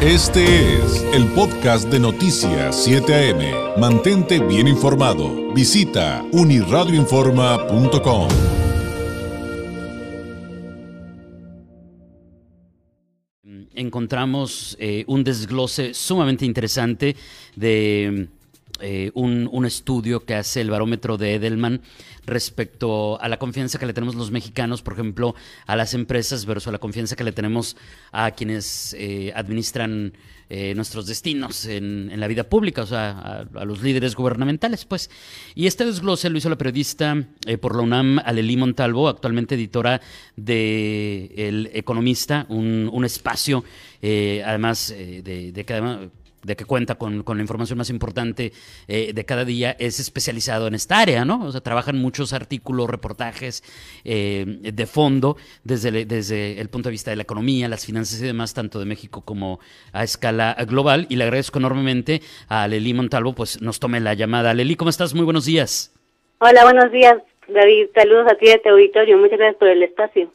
Este es el podcast de Noticias 7 AM. Mantente bien informado. Visita uniradioinforma.com. Encontramos eh, un desglose sumamente interesante de eh, un, un, estudio que hace el barómetro de Edelman respecto a la confianza que le tenemos los mexicanos, por ejemplo, a las empresas versus a la confianza que le tenemos a quienes eh, administran eh, nuestros destinos en, en, la vida pública, o sea, a, los líderes gubernamentales, pues. Y este desglose lo hizo la periodista eh, por la UNAM, Aleli Montalvo, actualmente editora de El Economista, un, un espacio, además de, de que de que cuenta con, con, la información más importante eh, de cada día, es especializado en esta área, ¿no? O sea, trabajan muchos artículos, reportajes eh, de fondo desde, desde el punto de vista de la economía, las finanzas y demás, tanto de México como a escala global. Y le agradezco enormemente a Leli Montalvo, pues nos tome la llamada. Leli, ¿cómo estás? Muy buenos días. Hola, buenos días, David. Saludos a ti de tu auditorio. Muchas gracias por el espacio.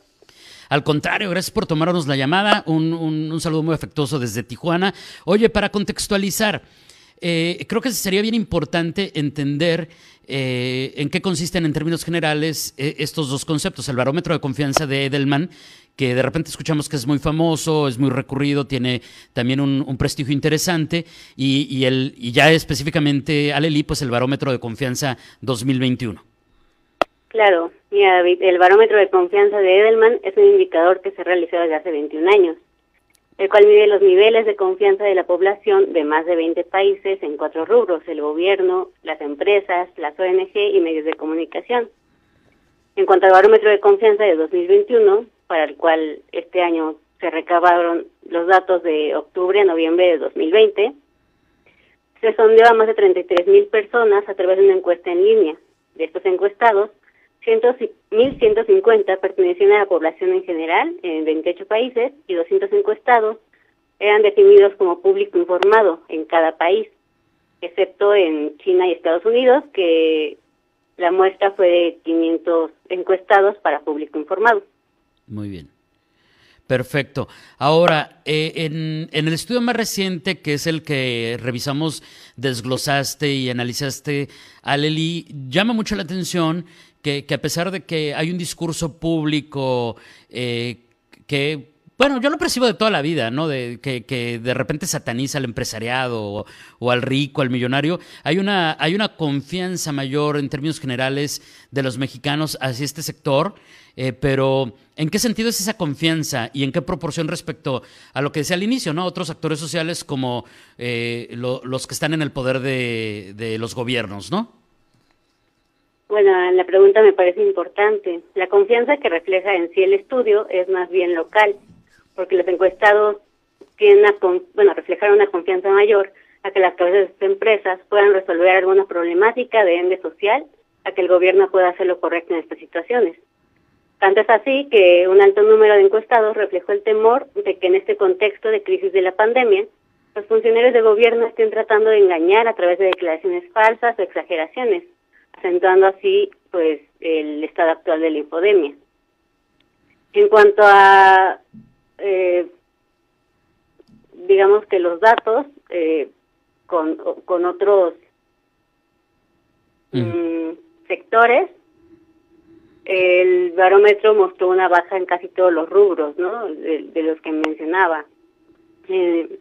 Al contrario, gracias por tomarnos la llamada. Un, un, un saludo muy afectuoso desde Tijuana. Oye, para contextualizar, eh, creo que sería bien importante entender eh, en qué consisten en términos generales eh, estos dos conceptos. El barómetro de confianza de Edelman, que de repente escuchamos que es muy famoso, es muy recurrido, tiene también un, un prestigio interesante, y, y, el, y ya específicamente Aleli, pues el barómetro de confianza 2021. Claro, mira el barómetro de confianza de Edelman es un indicador que se realizó desde hace 21 años, el cual mide los niveles de confianza de la población de más de 20 países en cuatro rubros, el gobierno, las empresas, las ONG y medios de comunicación. En cuanto al barómetro de confianza de 2021, para el cual este año se recabaron los datos de octubre a noviembre de 2020, se sondeó a más de 33 mil personas a través de una encuesta en línea. De estos encuestados, 1.150 pertenecían a la población en general en 28 países y 200 encuestados eran definidos como público informado en cada país, excepto en China y Estados Unidos, que la muestra fue de 500 encuestados para público informado. Muy bien. Perfecto. Ahora, eh, en, en, el estudio más reciente, que es el que revisamos, desglosaste y analizaste, Aleli, llama mucho la atención que, que, a pesar de que hay un discurso público eh, que, bueno, yo lo percibo de toda la vida, ¿no? De, que, que de repente sataniza al empresariado o, al rico, al millonario, hay una, hay una confianza mayor en términos generales de los mexicanos hacia este sector, eh, pero ¿en qué sentido es esa confianza y en qué proporción respecto a lo que decía al inicio, ¿no? Otros actores sociales como eh, lo, los que están en el poder de, de los gobiernos, ¿no? Bueno, la pregunta me parece importante. La confianza que refleja en sí el estudio es más bien local, porque los encuestados tienen una, bueno, reflejaron una confianza mayor a que las cabezas de estas empresas puedan resolver alguna problemática de ende social, a que el gobierno pueda hacer lo correcto en estas situaciones. Tanto es así que un alto número de encuestados reflejó el temor de que en este contexto de crisis de la pandemia, los funcionarios de gobierno estén tratando de engañar a través de declaraciones falsas o exageraciones, acentuando así pues el estado actual de la infodemia. En cuanto a, eh, digamos que los datos eh, con, con otros mm, sectores, el barómetro mostró una baja en casi todos los rubros, ¿no? De, de los que mencionaba. Eh,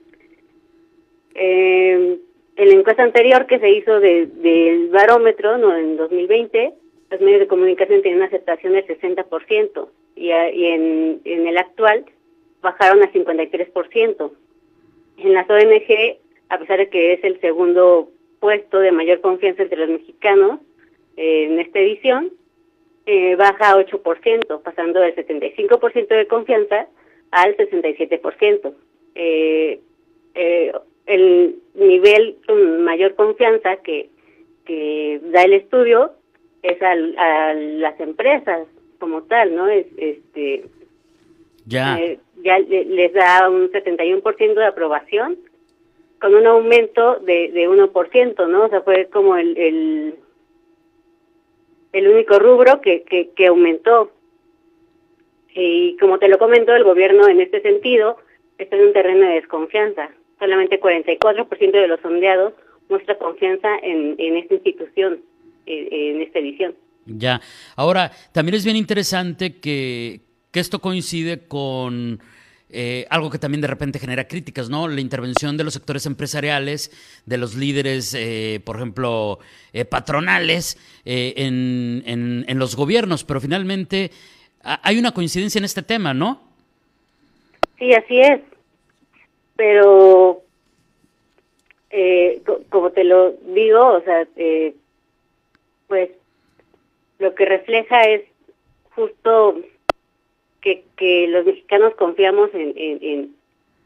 eh, en la encuesta anterior que se hizo del de, barómetro, no en 2020, los medios de comunicación tienen una aceptación del 60% y, y en, en el actual bajaron a 53%. En las ONG, a pesar de que es el segundo puesto de mayor confianza entre los mexicanos eh, en esta edición, eh, baja a 8%, pasando del 75% de confianza al 67%. Eh, eh, el nivel con mayor confianza que, que da el estudio es al, a las empresas como tal, ¿no? Es, este ya, eh, ya les da un 71% de aprobación con un aumento de, de 1%, ¿no? O sea, fue como el, el, el único rubro que, que, que aumentó. Y como te lo comento, el gobierno en este sentido está en un terreno de desconfianza. Solamente 44% de los sondeados muestra confianza en, en esta institución, en, esta edición. Ya. Ahora, también es bien interesante que, que esto coincide con eh, algo que también de repente genera críticas, ¿no? La intervención de los sectores empresariales, de los líderes, eh, por ejemplo, eh, patronales en, en, los gobiernos, pero finalmente hay una coincidencia en este tema, ¿no? Sí, así es. Pero, como te lo digo, o sea, pues lo que refleja es justo que, que los mexicanos confiamos en, en,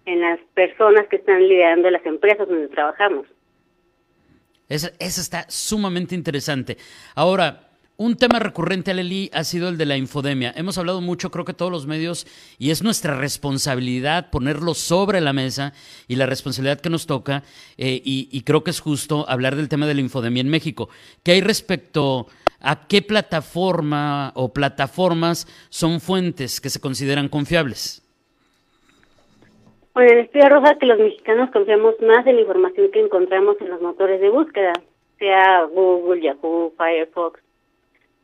en, las personas que están liderando las empresas donde trabajamos. Eso, eso está sumamente interesante. Ahora, un tema recurrente, Aleli, ha sido el de la infodemia. Hemos hablado mucho, creo que todos los medios, y es nuestra responsabilidad ponerlo sobre la mesa y la responsabilidad que nos toca, eh, y, creo que es justo hablar del tema de la infodemia en México. ¿Qué hay respecto a qué plataforma o plataformas son fuentes que se consideran confiables? Bueno, estudio arroja que los mexicanos confiamos más en la información que encontramos en los motores de búsqueda, sea Google, Yahoo, Firefox,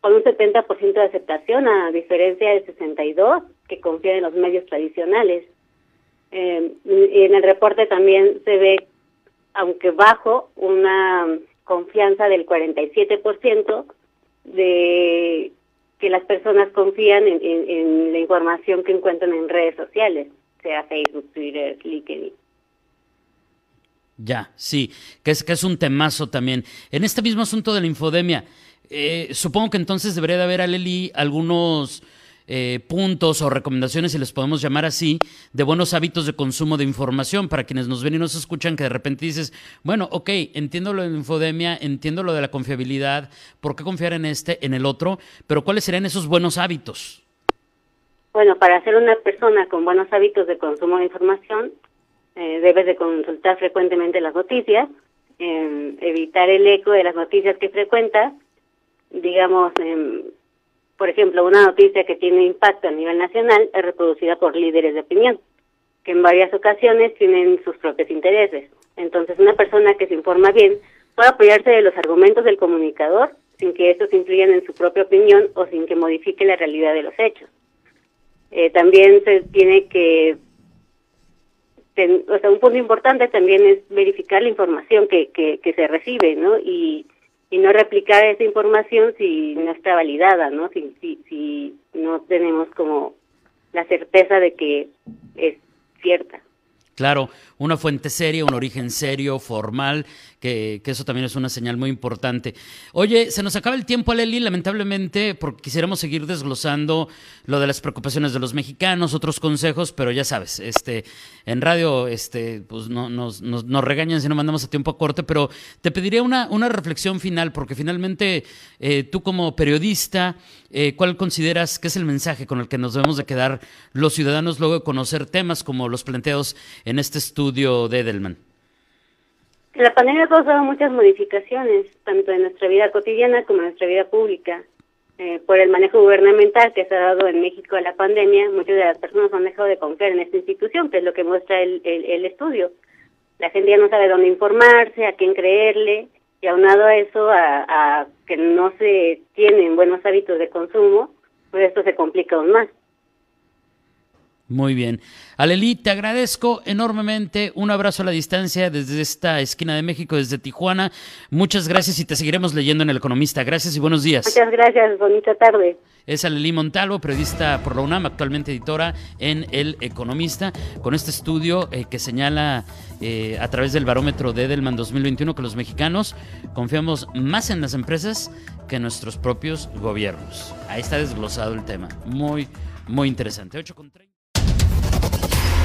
con un 70% de aceptación, a diferencia del 62% que confía en los medios tradicionales. Eh, y en el reporte también se ve, aunque bajo, una confianza del 47% de que las personas confían en, la información que encuentran en redes sociales, sea Facebook, Twitter, LinkedIn. Ya, sí, que es, que es un temazo también. En este mismo asunto de la infodemia, eh, supongo que entonces debería de haber, Aleli, algunos eh, puntos o recomendaciones, si les podemos llamar así, de buenos hábitos de consumo de información para quienes nos ven y nos escuchan, que de repente dices, bueno, ok, entiendo lo de la infodemia, entiendo lo de la confiabilidad, ¿por qué confiar en este, en el otro? Pero ¿cuáles serían esos buenos hábitos? Bueno, para ser una persona con buenos hábitos de consumo de información, eh, debes de consultar frecuentemente las noticias, eh, evitar el eco de las noticias que frecuentas, digamos, eh, por ejemplo, una noticia que tiene impacto a nivel nacional es reproducida por líderes de opinión, que en varias ocasiones tienen sus propios intereses. Entonces, una persona que se informa bien puede apoyarse de los argumentos del comunicador sin que estos influyan en su propia opinión o sin que modifique la realidad de los hechos. Eh, también se tiene que, o sea, un punto importante también es verificar la información que, que, que se recibe, ¿no? Y y no replicar esa información si no está validada, ¿no? Si, si, si no tenemos como la certeza de que es cierta. Claro, una fuente seria, un origen serio, formal, que, eso también es una señal muy importante. Oye, se nos acaba el tiempo, Aleli, lamentablemente, porque quisiéramos seguir desglosando lo de las preocupaciones de los mexicanos, otros consejos, pero ya sabes, este, en radio, este, pues no, nos, regañan si no mandamos a tiempo a corte, pero te pediría una, una reflexión final, porque finalmente eh, tú como periodista, eh, ¿cuál consideras que es el mensaje con el que nos debemos de quedar los ciudadanos luego de conocer temas como los planteados en este estudio de Edelman? La pandemia ha causado muchas modificaciones, tanto en nuestra vida cotidiana como en nuestra vida pública. Eh, por el manejo gubernamental que se ha dado en México a la pandemia, muchas de las personas han dejado de confiar en esta institución, que es lo que muestra el, el, estudio. La gente ya no sabe dónde informarse, a quién creerle, y aunado a eso, a, a que no se tienen buenos hábitos de consumo, pues esto se complica aún más. Muy bien. Aleli, te agradezco enormemente. Un abrazo a la distancia desde esta esquina de México, desde Tijuana. Muchas gracias y te seguiremos leyendo en El Economista. Gracias y buenos días. Muchas gracias. Bonita tarde. Es Aleli Montalvo, periodista por la UNAM, actualmente editora en El Economista, con este estudio eh, que señala eh, a través del barómetro de Edelman 2021 que los mexicanos confiamos más en las empresas que en nuestros propios gobiernos. Ahí está desglosado el tema. Muy, muy interesante. 8 con